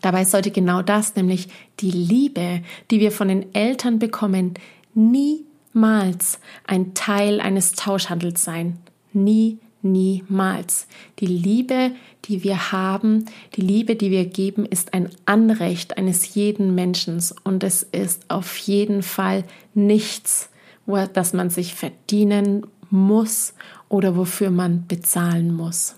Dabei sollte genau das, nämlich die Liebe, die wir von den Eltern bekommen, niemals ein Teil eines Tauschhandels sein. Nie, niemals. Die Liebe, die wir haben, die Liebe, die wir geben, ist ein Anrecht eines jeden Menschen und es ist auf jeden Fall nichts, das man sich verdienen muss oder wofür man bezahlen muss.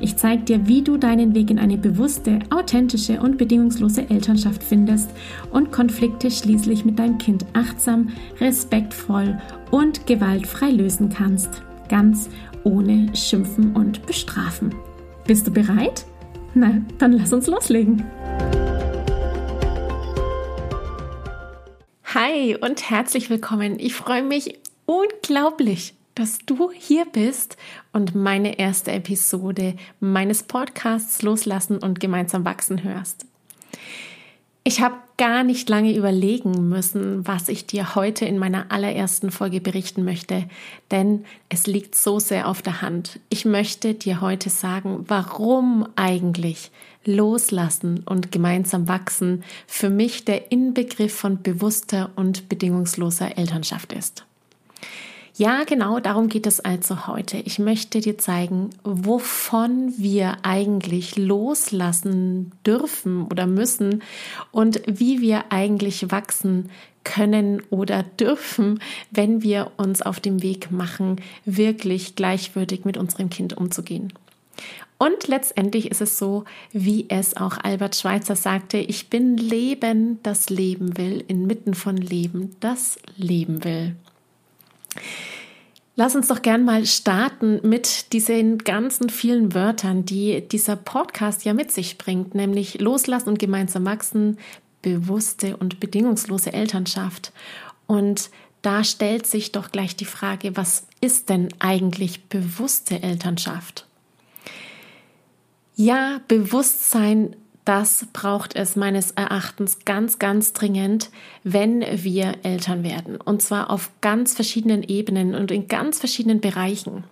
Ich zeige dir, wie du deinen Weg in eine bewusste, authentische und bedingungslose Elternschaft findest und Konflikte schließlich mit deinem Kind achtsam, respektvoll und gewaltfrei lösen kannst. Ganz ohne Schimpfen und Bestrafen. Bist du bereit? Na, dann lass uns loslegen. Hi und herzlich willkommen. Ich freue mich unglaublich, dass du hier bist und meine erste Episode meines Podcasts Loslassen und gemeinsam wachsen hörst. Ich habe gar nicht lange überlegen müssen, was ich dir heute in meiner allerersten Folge berichten möchte, denn es liegt so sehr auf der Hand. Ich möchte dir heute sagen, warum eigentlich Loslassen und gemeinsam wachsen für mich der Inbegriff von bewusster und bedingungsloser Elternschaft ist. Ja, genau darum geht es also heute. Ich möchte dir zeigen, wovon wir eigentlich loslassen dürfen oder müssen und wie wir eigentlich wachsen können oder dürfen, wenn wir uns auf dem Weg machen, wirklich gleichwürdig mit unserem Kind umzugehen. Und letztendlich ist es so, wie es auch Albert Schweitzer sagte, ich bin Leben, das Leben will, inmitten von Leben, das Leben will. Lass uns doch gern mal starten mit diesen ganzen vielen Wörtern, die dieser Podcast ja mit sich bringt, nämlich loslassen und gemeinsam wachsen, bewusste und bedingungslose Elternschaft. Und da stellt sich doch gleich die Frage, was ist denn eigentlich bewusste Elternschaft? Ja, Bewusstsein das braucht es meines Erachtens ganz, ganz dringend, wenn wir Eltern werden. Und zwar auf ganz verschiedenen Ebenen und in ganz verschiedenen Bereichen.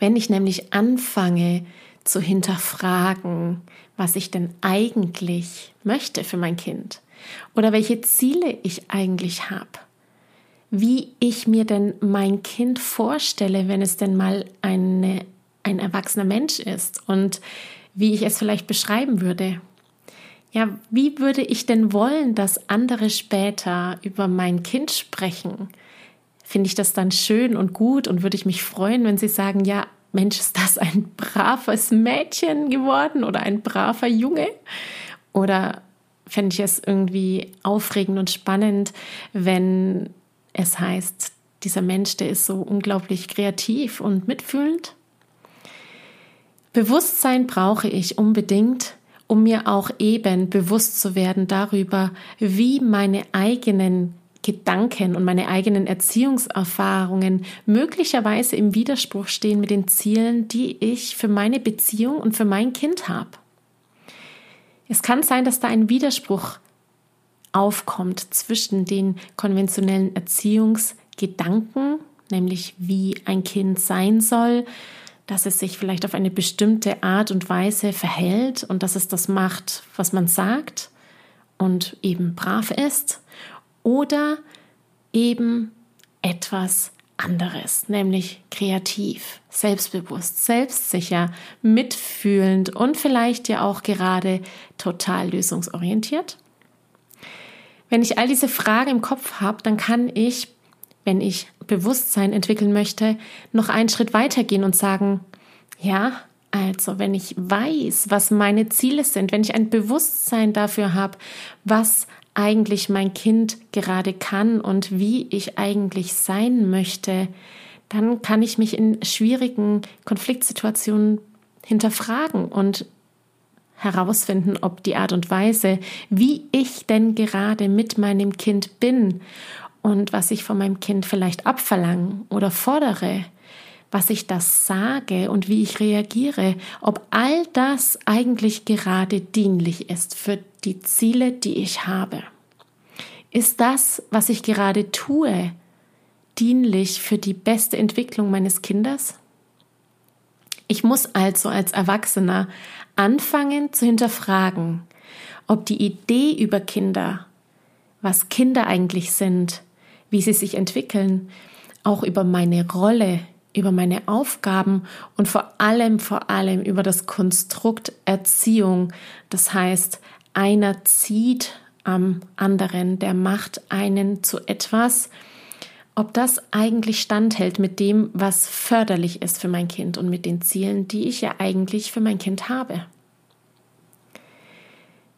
Wenn ich nämlich anfange zu hinterfragen, was ich denn eigentlich möchte für mein Kind oder welche Ziele ich eigentlich habe, wie ich mir denn mein Kind vorstelle, wenn es denn mal eine, ein erwachsener Mensch ist und wie ich es vielleicht beschreiben würde. Ja, wie würde ich denn wollen, dass andere später über mein Kind sprechen? Finde ich das dann schön und gut und würde ich mich freuen, wenn sie sagen, ja, Mensch, ist das ein braves Mädchen geworden oder ein braver Junge? Oder fände ich es irgendwie aufregend und spannend, wenn es heißt, dieser Mensch, der ist so unglaublich kreativ und mitfühlend? Bewusstsein brauche ich unbedingt, um mir auch eben bewusst zu werden darüber, wie meine eigenen Gedanken und meine eigenen Erziehungserfahrungen möglicherweise im Widerspruch stehen mit den Zielen, die ich für meine Beziehung und für mein Kind habe. Es kann sein, dass da ein Widerspruch aufkommt zwischen den konventionellen Erziehungsgedanken, nämlich wie ein Kind sein soll, dass es sich vielleicht auf eine bestimmte Art und Weise verhält und dass es das macht, was man sagt und eben brav ist oder eben etwas anderes, nämlich kreativ, selbstbewusst, selbstsicher, mitfühlend und vielleicht ja auch gerade total lösungsorientiert. Wenn ich all diese Fragen im Kopf habe, dann kann ich wenn ich Bewusstsein entwickeln möchte, noch einen Schritt weitergehen und sagen, ja, also wenn ich weiß, was meine Ziele sind, wenn ich ein Bewusstsein dafür habe, was eigentlich mein Kind gerade kann und wie ich eigentlich sein möchte, dann kann ich mich in schwierigen Konfliktsituationen hinterfragen und herausfinden, ob die Art und Weise, wie ich denn gerade mit meinem Kind bin und was ich von meinem Kind vielleicht abverlange oder fordere, was ich das sage und wie ich reagiere, ob all das eigentlich gerade dienlich ist für die Ziele, die ich habe. Ist das, was ich gerade tue, dienlich für die beste Entwicklung meines Kindes? Ich muss also als Erwachsener anfangen zu hinterfragen, ob die Idee über Kinder, was Kinder eigentlich sind, wie sie sich entwickeln, auch über meine Rolle, über meine Aufgaben und vor allem, vor allem über das Konstrukt Erziehung. Das heißt, einer zieht am anderen, der macht einen zu etwas, ob das eigentlich standhält mit dem, was förderlich ist für mein Kind und mit den Zielen, die ich ja eigentlich für mein Kind habe.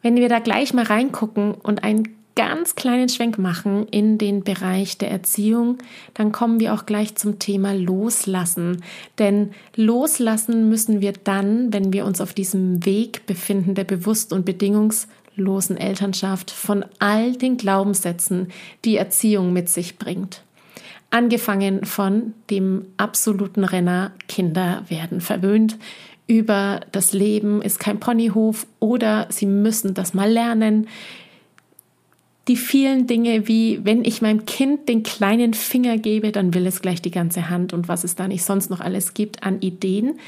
Wenn wir da gleich mal reingucken und einen ganz kleinen Schwenk machen in den Bereich der Erziehung, dann kommen wir auch gleich zum Thema Loslassen. Denn loslassen müssen wir dann, wenn wir uns auf diesem Weg befinden der bewusst und bedingungslosen Elternschaft von all den Glaubenssätzen, die Erziehung mit sich bringt. Angefangen von dem absoluten Renner, Kinder werden verwöhnt, über das Leben ist kein Ponyhof oder sie müssen das mal lernen. Die vielen Dinge wie, wenn ich meinem Kind den kleinen Finger gebe, dann will es gleich die ganze Hand und was es da nicht sonst noch alles gibt an Ideen,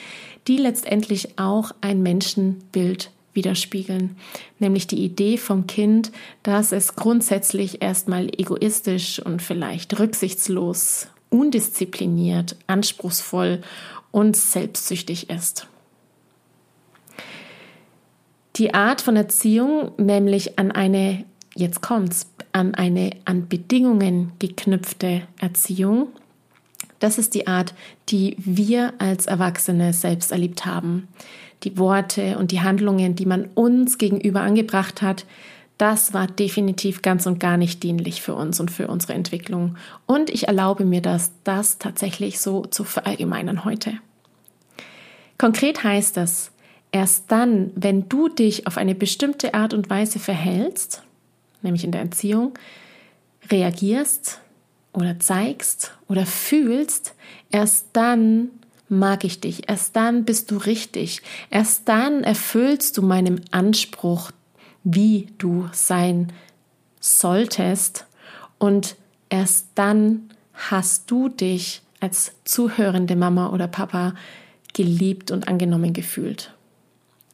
die letztendlich auch ein Menschenbild widerspiegeln, nämlich die Idee vom Kind, dass es grundsätzlich erstmal egoistisch und vielleicht rücksichtslos, undiszipliniert, anspruchsvoll und selbstsüchtig ist. Die Art von Erziehung, nämlich an eine, jetzt kommt's, an eine an Bedingungen geknüpfte Erziehung, das ist die Art, die wir als Erwachsene selbst erlebt haben die Worte und die Handlungen, die man uns gegenüber angebracht hat, das war definitiv ganz und gar nicht dienlich für uns und für unsere Entwicklung. Und ich erlaube mir das, das tatsächlich so zu verallgemeinern heute. Konkret heißt das, erst dann, wenn du dich auf eine bestimmte Art und Weise verhältst, nämlich in der Erziehung, reagierst oder zeigst oder fühlst, erst dann mag ich dich. Erst dann bist du richtig. Erst dann erfüllst du meinem Anspruch, wie du sein solltest. Und erst dann hast du dich als zuhörende Mama oder Papa geliebt und angenommen gefühlt.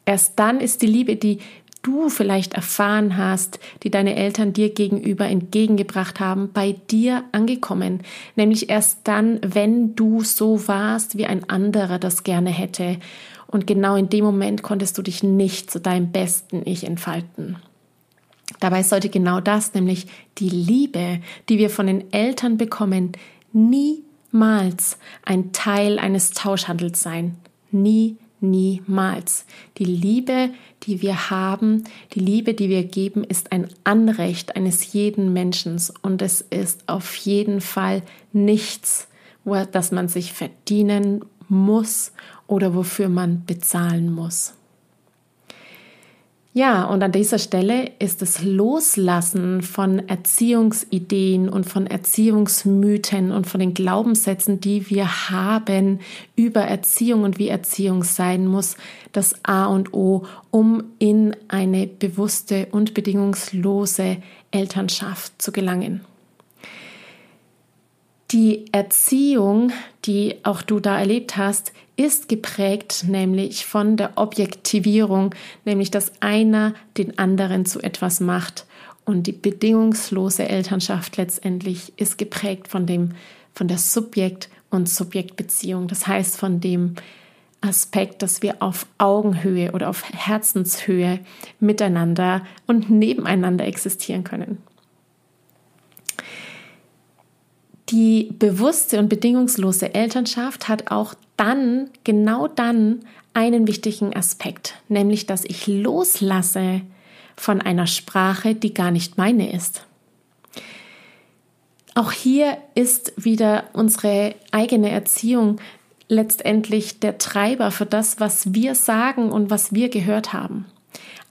Erst dann ist die Liebe, die du vielleicht erfahren hast, die deine Eltern dir gegenüber entgegengebracht haben, bei dir angekommen. Nämlich erst dann, wenn du so warst, wie ein anderer das gerne hätte. Und genau in dem Moment konntest du dich nicht zu deinem besten Ich entfalten. Dabei sollte genau das, nämlich die Liebe, die wir von den Eltern bekommen, niemals ein Teil eines Tauschhandels sein. Nie niemals. Die Liebe, die wir haben, die Liebe, die wir geben, ist ein Anrecht eines jeden Menschen und es ist auf jeden Fall nichts, das man sich verdienen muss oder wofür man bezahlen muss. Ja, und an dieser Stelle ist das Loslassen von Erziehungsideen und von Erziehungsmythen und von den Glaubenssätzen, die wir haben über Erziehung und wie Erziehung sein muss, das A und O, um in eine bewusste und bedingungslose Elternschaft zu gelangen. Die Erziehung, die auch du da erlebt hast, ist geprägt nämlich von der Objektivierung, nämlich dass einer den anderen zu etwas macht. Und die bedingungslose Elternschaft letztendlich ist geprägt von dem, von der Subjekt- und Subjektbeziehung. Das heißt von dem Aspekt, dass wir auf Augenhöhe oder auf Herzenshöhe miteinander und nebeneinander existieren können. Die bewusste und bedingungslose Elternschaft hat auch dann, genau dann, einen wichtigen Aspekt, nämlich dass ich loslasse von einer Sprache, die gar nicht meine ist. Auch hier ist wieder unsere eigene Erziehung letztendlich der Treiber für das, was wir sagen und was wir gehört haben.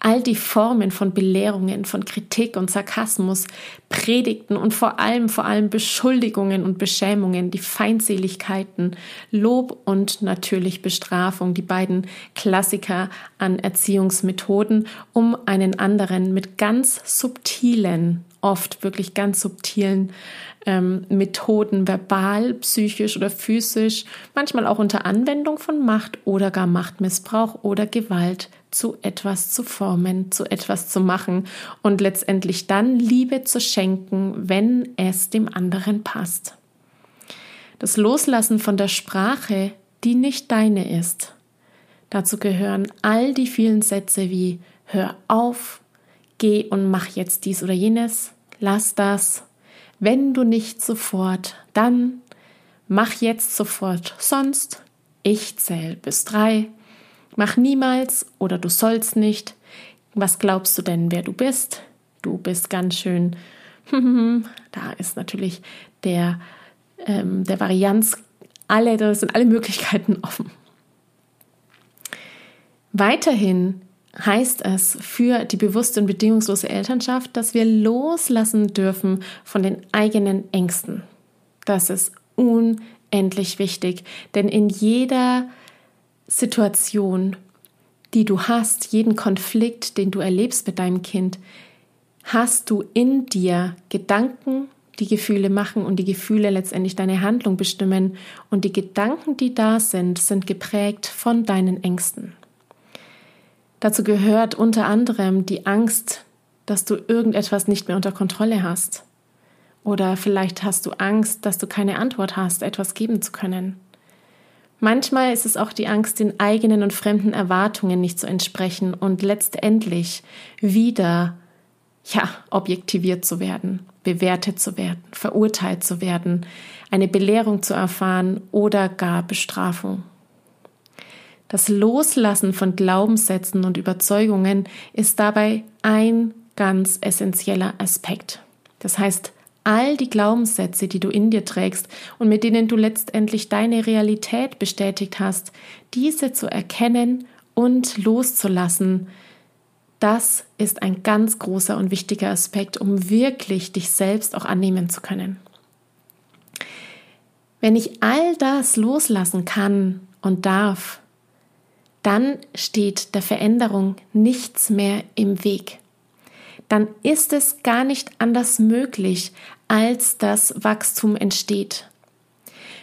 All die Formen von Belehrungen, von Kritik und Sarkasmus, Predigten und vor allem, vor allem Beschuldigungen und Beschämungen, die Feindseligkeiten, Lob und natürlich Bestrafung, die beiden Klassiker an Erziehungsmethoden, um einen anderen mit ganz subtilen, oft wirklich ganz subtilen ähm, Methoden, verbal, psychisch oder physisch, manchmal auch unter Anwendung von Macht oder gar Machtmissbrauch oder Gewalt zu etwas zu formen, zu etwas zu machen und letztendlich dann Liebe zu schenken, wenn es dem anderen passt. Das Loslassen von der Sprache, die nicht deine ist. Dazu gehören all die vielen Sätze wie Hör auf, geh und mach jetzt dies oder jenes, lass das, wenn du nicht sofort, dann mach jetzt sofort, sonst ich zähl bis drei, mach niemals oder du sollst nicht. Was glaubst du denn, wer du bist? Du bist ganz schön. da ist natürlich der, ähm, der Varianz, alle, da sind alle Möglichkeiten offen. Weiterhin heißt es für die bewusste und bedingungslose Elternschaft, dass wir loslassen dürfen von den eigenen Ängsten. Das ist unendlich wichtig, denn in jeder Situation, die du hast, jeden Konflikt, den du erlebst mit deinem Kind, hast du in dir Gedanken, die Gefühle machen und die Gefühle letztendlich deine Handlung bestimmen. Und die Gedanken, die da sind, sind geprägt von deinen Ängsten. Dazu gehört unter anderem die Angst, dass du irgendetwas nicht mehr unter Kontrolle hast. Oder vielleicht hast du Angst, dass du keine Antwort hast, etwas geben zu können. Manchmal ist es auch die Angst, den eigenen und fremden Erwartungen nicht zu entsprechen und letztendlich wieder, ja, objektiviert zu werden, bewertet zu werden, verurteilt zu werden, eine Belehrung zu erfahren oder gar Bestrafung. Das Loslassen von Glaubenssätzen und Überzeugungen ist dabei ein ganz essentieller Aspekt. Das heißt, all die Glaubenssätze, die du in dir trägst und mit denen du letztendlich deine Realität bestätigt hast, diese zu erkennen und loszulassen, das ist ein ganz großer und wichtiger Aspekt, um wirklich dich selbst auch annehmen zu können. Wenn ich all das loslassen kann und darf, dann steht der Veränderung nichts mehr im Weg. Dann ist es gar nicht anders möglich, als das Wachstum entsteht.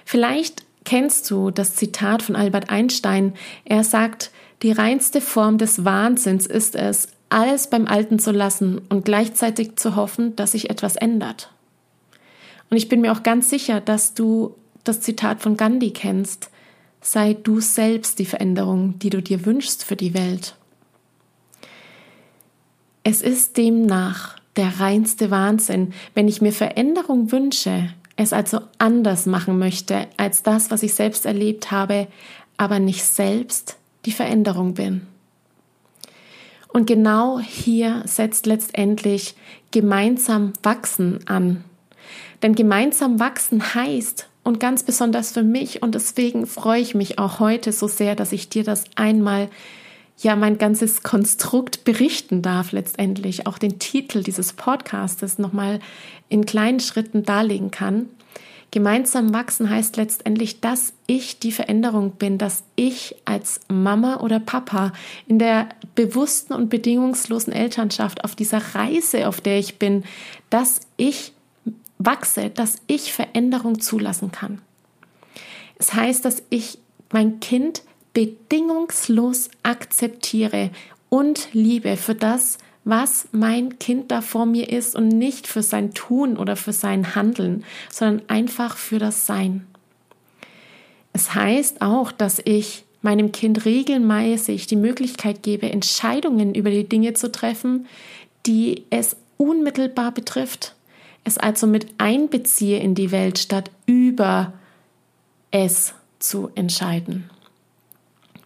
Vielleicht kennst du das Zitat von Albert Einstein. Er sagt, die reinste Form des Wahnsinns ist es, alles beim Alten zu lassen und gleichzeitig zu hoffen, dass sich etwas ändert. Und ich bin mir auch ganz sicher, dass du das Zitat von Gandhi kennst sei du selbst die Veränderung, die du dir wünschst für die Welt. Es ist demnach der reinste Wahnsinn, wenn ich mir Veränderung wünsche, es also anders machen möchte als das, was ich selbst erlebt habe, aber nicht selbst die Veränderung bin. Und genau hier setzt letztendlich gemeinsam wachsen an. Denn gemeinsam wachsen heißt, und ganz besonders für mich. Und deswegen freue ich mich auch heute so sehr, dass ich dir das einmal, ja, mein ganzes Konstrukt berichten darf, letztendlich auch den Titel dieses Podcastes nochmal in kleinen Schritten darlegen kann. Gemeinsam wachsen heißt letztendlich, dass ich die Veränderung bin, dass ich als Mama oder Papa in der bewussten und bedingungslosen Elternschaft auf dieser Reise, auf der ich bin, dass ich wachse, dass ich Veränderung zulassen kann. Es heißt, dass ich mein Kind bedingungslos akzeptiere und liebe für das, was mein Kind da vor mir ist und nicht für sein Tun oder für sein Handeln, sondern einfach für das Sein. Es heißt auch, dass ich meinem Kind regelmäßig die Möglichkeit gebe, Entscheidungen über die Dinge zu treffen, die es unmittelbar betrifft es also mit einbeziehe in die Welt, statt über es zu entscheiden.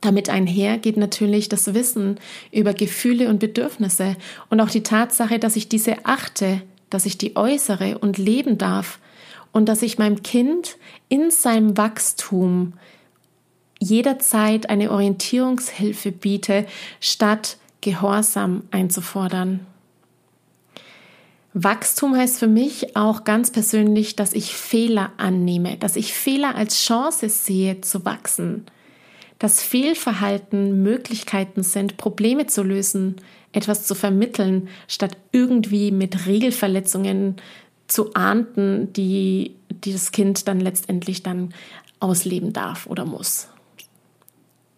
Damit einher geht natürlich das Wissen über Gefühle und Bedürfnisse und auch die Tatsache, dass ich diese achte, dass ich die äußere und leben darf und dass ich meinem Kind in seinem Wachstum jederzeit eine Orientierungshilfe biete, statt Gehorsam einzufordern. Wachstum heißt für mich auch ganz persönlich, dass ich Fehler annehme, dass ich Fehler als Chance sehe zu wachsen, dass Fehlverhalten Möglichkeiten sind, Probleme zu lösen, etwas zu vermitteln, statt irgendwie mit Regelverletzungen zu ahnden, die, die das Kind dann letztendlich dann ausleben darf oder muss.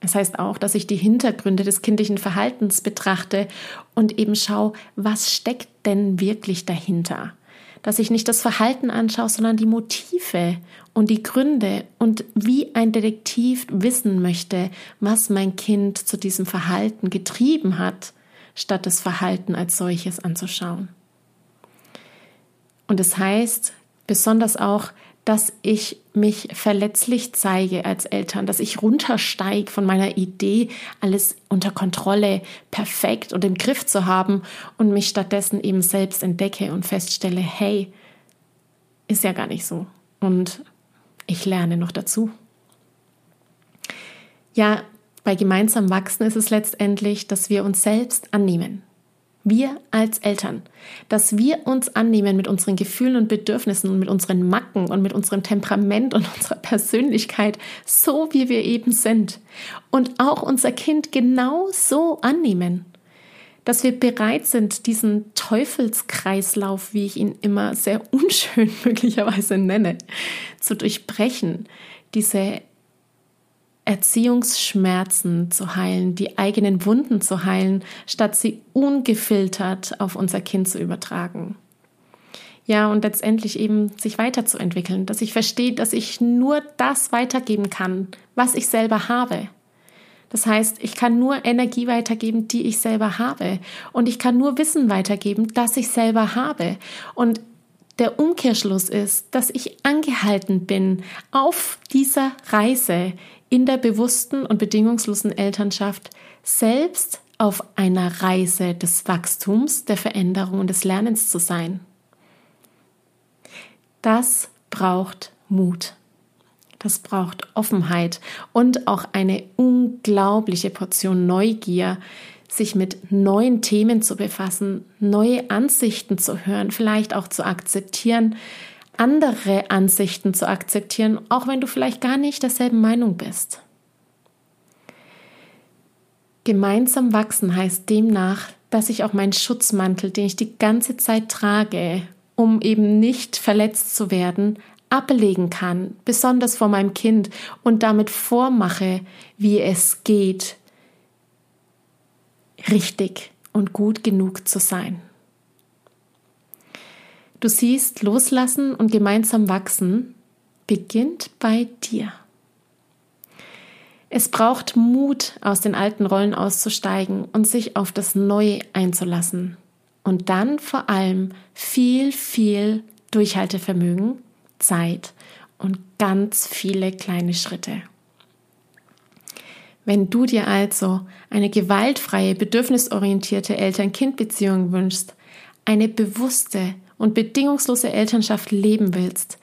Das heißt auch, dass ich die Hintergründe des kindlichen Verhaltens betrachte und eben schaue, was steckt denn wirklich dahinter. Dass ich nicht das Verhalten anschaue, sondern die Motive und die Gründe und wie ein Detektiv wissen möchte, was mein Kind zu diesem Verhalten getrieben hat, statt das Verhalten als solches anzuschauen. Und es das heißt besonders auch, dass ich mich verletzlich zeige als Eltern, dass ich runtersteige von meiner Idee, alles unter Kontrolle, perfekt und im Griff zu haben und mich stattdessen eben selbst entdecke und feststelle, hey, ist ja gar nicht so. Und ich lerne noch dazu. Ja, bei gemeinsam Wachsen ist es letztendlich, dass wir uns selbst annehmen, wir als Eltern, dass wir uns annehmen mit unseren Gefühlen und Bedürfnissen und mit unseren Macken und mit unserem Temperament und unserer Persönlichkeit, so wie wir eben sind. Und auch unser Kind genau so annehmen. Dass wir bereit sind, diesen Teufelskreislauf, wie ich ihn immer sehr unschön möglicherweise nenne, zu durchbrechen. Diese Erziehungsschmerzen zu heilen, die eigenen Wunden zu heilen, statt sie ungefiltert auf unser Kind zu übertragen. Ja, und letztendlich eben sich weiterzuentwickeln, dass ich verstehe, dass ich nur das weitergeben kann, was ich selber habe. Das heißt, ich kann nur Energie weitergeben, die ich selber habe. Und ich kann nur Wissen weitergeben, das ich selber habe. Und der Umkehrschluss ist, dass ich angehalten bin, auf dieser Reise in der bewussten und bedingungslosen Elternschaft selbst auf einer Reise des Wachstums, der Veränderung und des Lernens zu sein. Das braucht Mut. Das braucht Offenheit und auch eine unglaubliche Portion Neugier, sich mit neuen Themen zu befassen, neue Ansichten zu hören, vielleicht auch zu akzeptieren, andere Ansichten zu akzeptieren, auch wenn du vielleicht gar nicht derselben Meinung bist. Gemeinsam wachsen heißt demnach, dass ich auch meinen Schutzmantel, den ich die ganze Zeit trage, um eben nicht verletzt zu werden, ablegen kann, besonders vor meinem Kind und damit vormache, wie es geht, richtig und gut genug zu sein. Du siehst, loslassen und gemeinsam wachsen beginnt bei dir. Es braucht Mut, aus den alten Rollen auszusteigen und sich auf das Neue einzulassen. Und dann vor allem viel, viel Durchhaltevermögen, Zeit und ganz viele kleine Schritte. Wenn du dir also eine gewaltfreie, bedürfnisorientierte Eltern-Kind-Beziehung wünschst, eine bewusste und bedingungslose Elternschaft leben willst,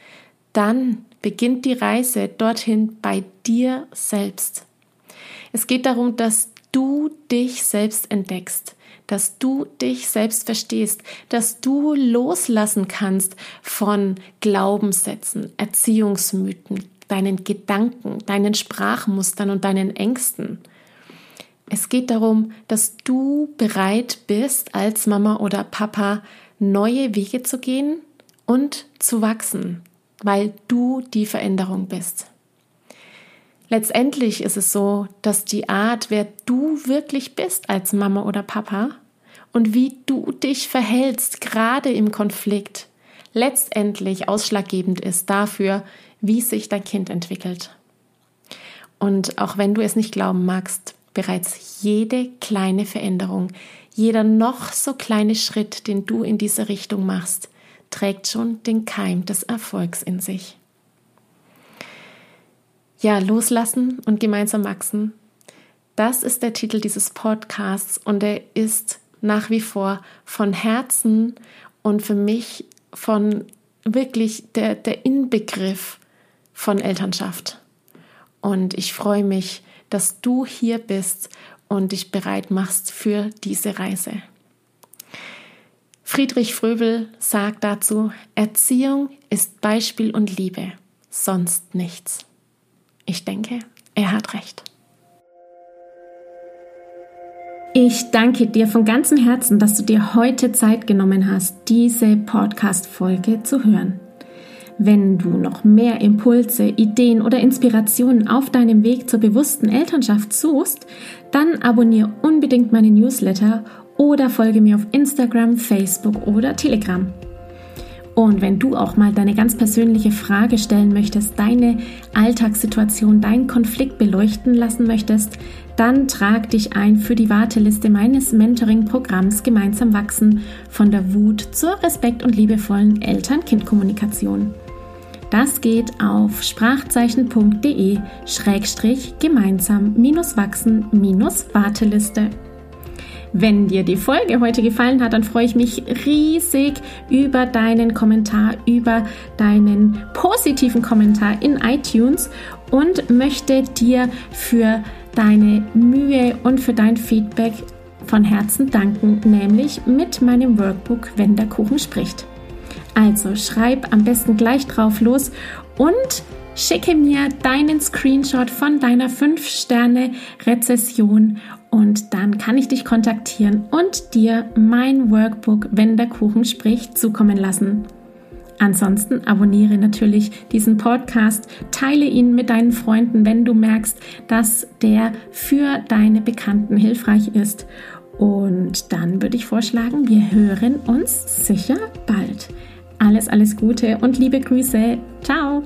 dann beginnt die Reise dorthin bei dir selbst. Es geht darum, dass du dich selbst entdeckst, dass du dich selbst verstehst, dass du loslassen kannst von Glaubenssätzen, Erziehungsmythen, deinen Gedanken, deinen Sprachmustern und deinen Ängsten. Es geht darum, dass du bereit bist, als Mama oder Papa neue Wege zu gehen und zu wachsen, weil du die Veränderung bist. Letztendlich ist es so, dass die Art, wer du wirklich bist als Mama oder Papa und wie du dich verhältst, gerade im Konflikt, letztendlich ausschlaggebend ist dafür, wie sich dein Kind entwickelt. Und auch wenn du es nicht glauben magst, bereits jede kleine Veränderung, jeder noch so kleine Schritt, den du in diese Richtung machst, trägt schon den Keim des Erfolgs in sich. Ja, loslassen und gemeinsam wachsen. Das ist der Titel dieses Podcasts und er ist nach wie vor von Herzen und für mich von wirklich der, der Inbegriff von Elternschaft. Und ich freue mich, dass du hier bist und dich bereit machst für diese Reise. Friedrich Fröbel sagt dazu, Erziehung ist Beispiel und Liebe, sonst nichts. Ich denke, er hat recht. Ich danke dir von ganzem Herzen, dass du dir heute Zeit genommen hast, diese Podcast-Folge zu hören. Wenn du noch mehr Impulse, Ideen oder Inspirationen auf deinem Weg zur bewussten Elternschaft suchst, dann abonniere unbedingt meine Newsletter oder folge mir auf Instagram, Facebook oder Telegram. Und wenn du auch mal deine ganz persönliche Frage stellen möchtest, deine Alltagssituation, deinen Konflikt beleuchten lassen möchtest, dann trag dich ein für die Warteliste meines Mentoring-Programms Gemeinsam wachsen von der Wut zur respekt- und liebevollen Eltern-Kind-Kommunikation. Das geht auf sprachzeichen.de-gemeinsam-wachsen-warteliste. Wenn dir die Folge heute gefallen hat, dann freue ich mich riesig über deinen Kommentar, über deinen positiven Kommentar in iTunes und möchte dir für deine Mühe und für dein Feedback von Herzen danken, nämlich mit meinem Workbook Wenn der Kuchen spricht. Also schreib am besten gleich drauf los und schicke mir deinen Screenshot von deiner 5-Sterne-Rezession und dann kann ich dich kontaktieren und dir mein Workbook, wenn der Kuchen spricht, zukommen lassen. Ansonsten abonniere natürlich diesen Podcast, teile ihn mit deinen Freunden, wenn du merkst, dass der für deine Bekannten hilfreich ist. Und dann würde ich vorschlagen, wir hören uns sicher bald. Alles, alles Gute und liebe Grüße. Ciao.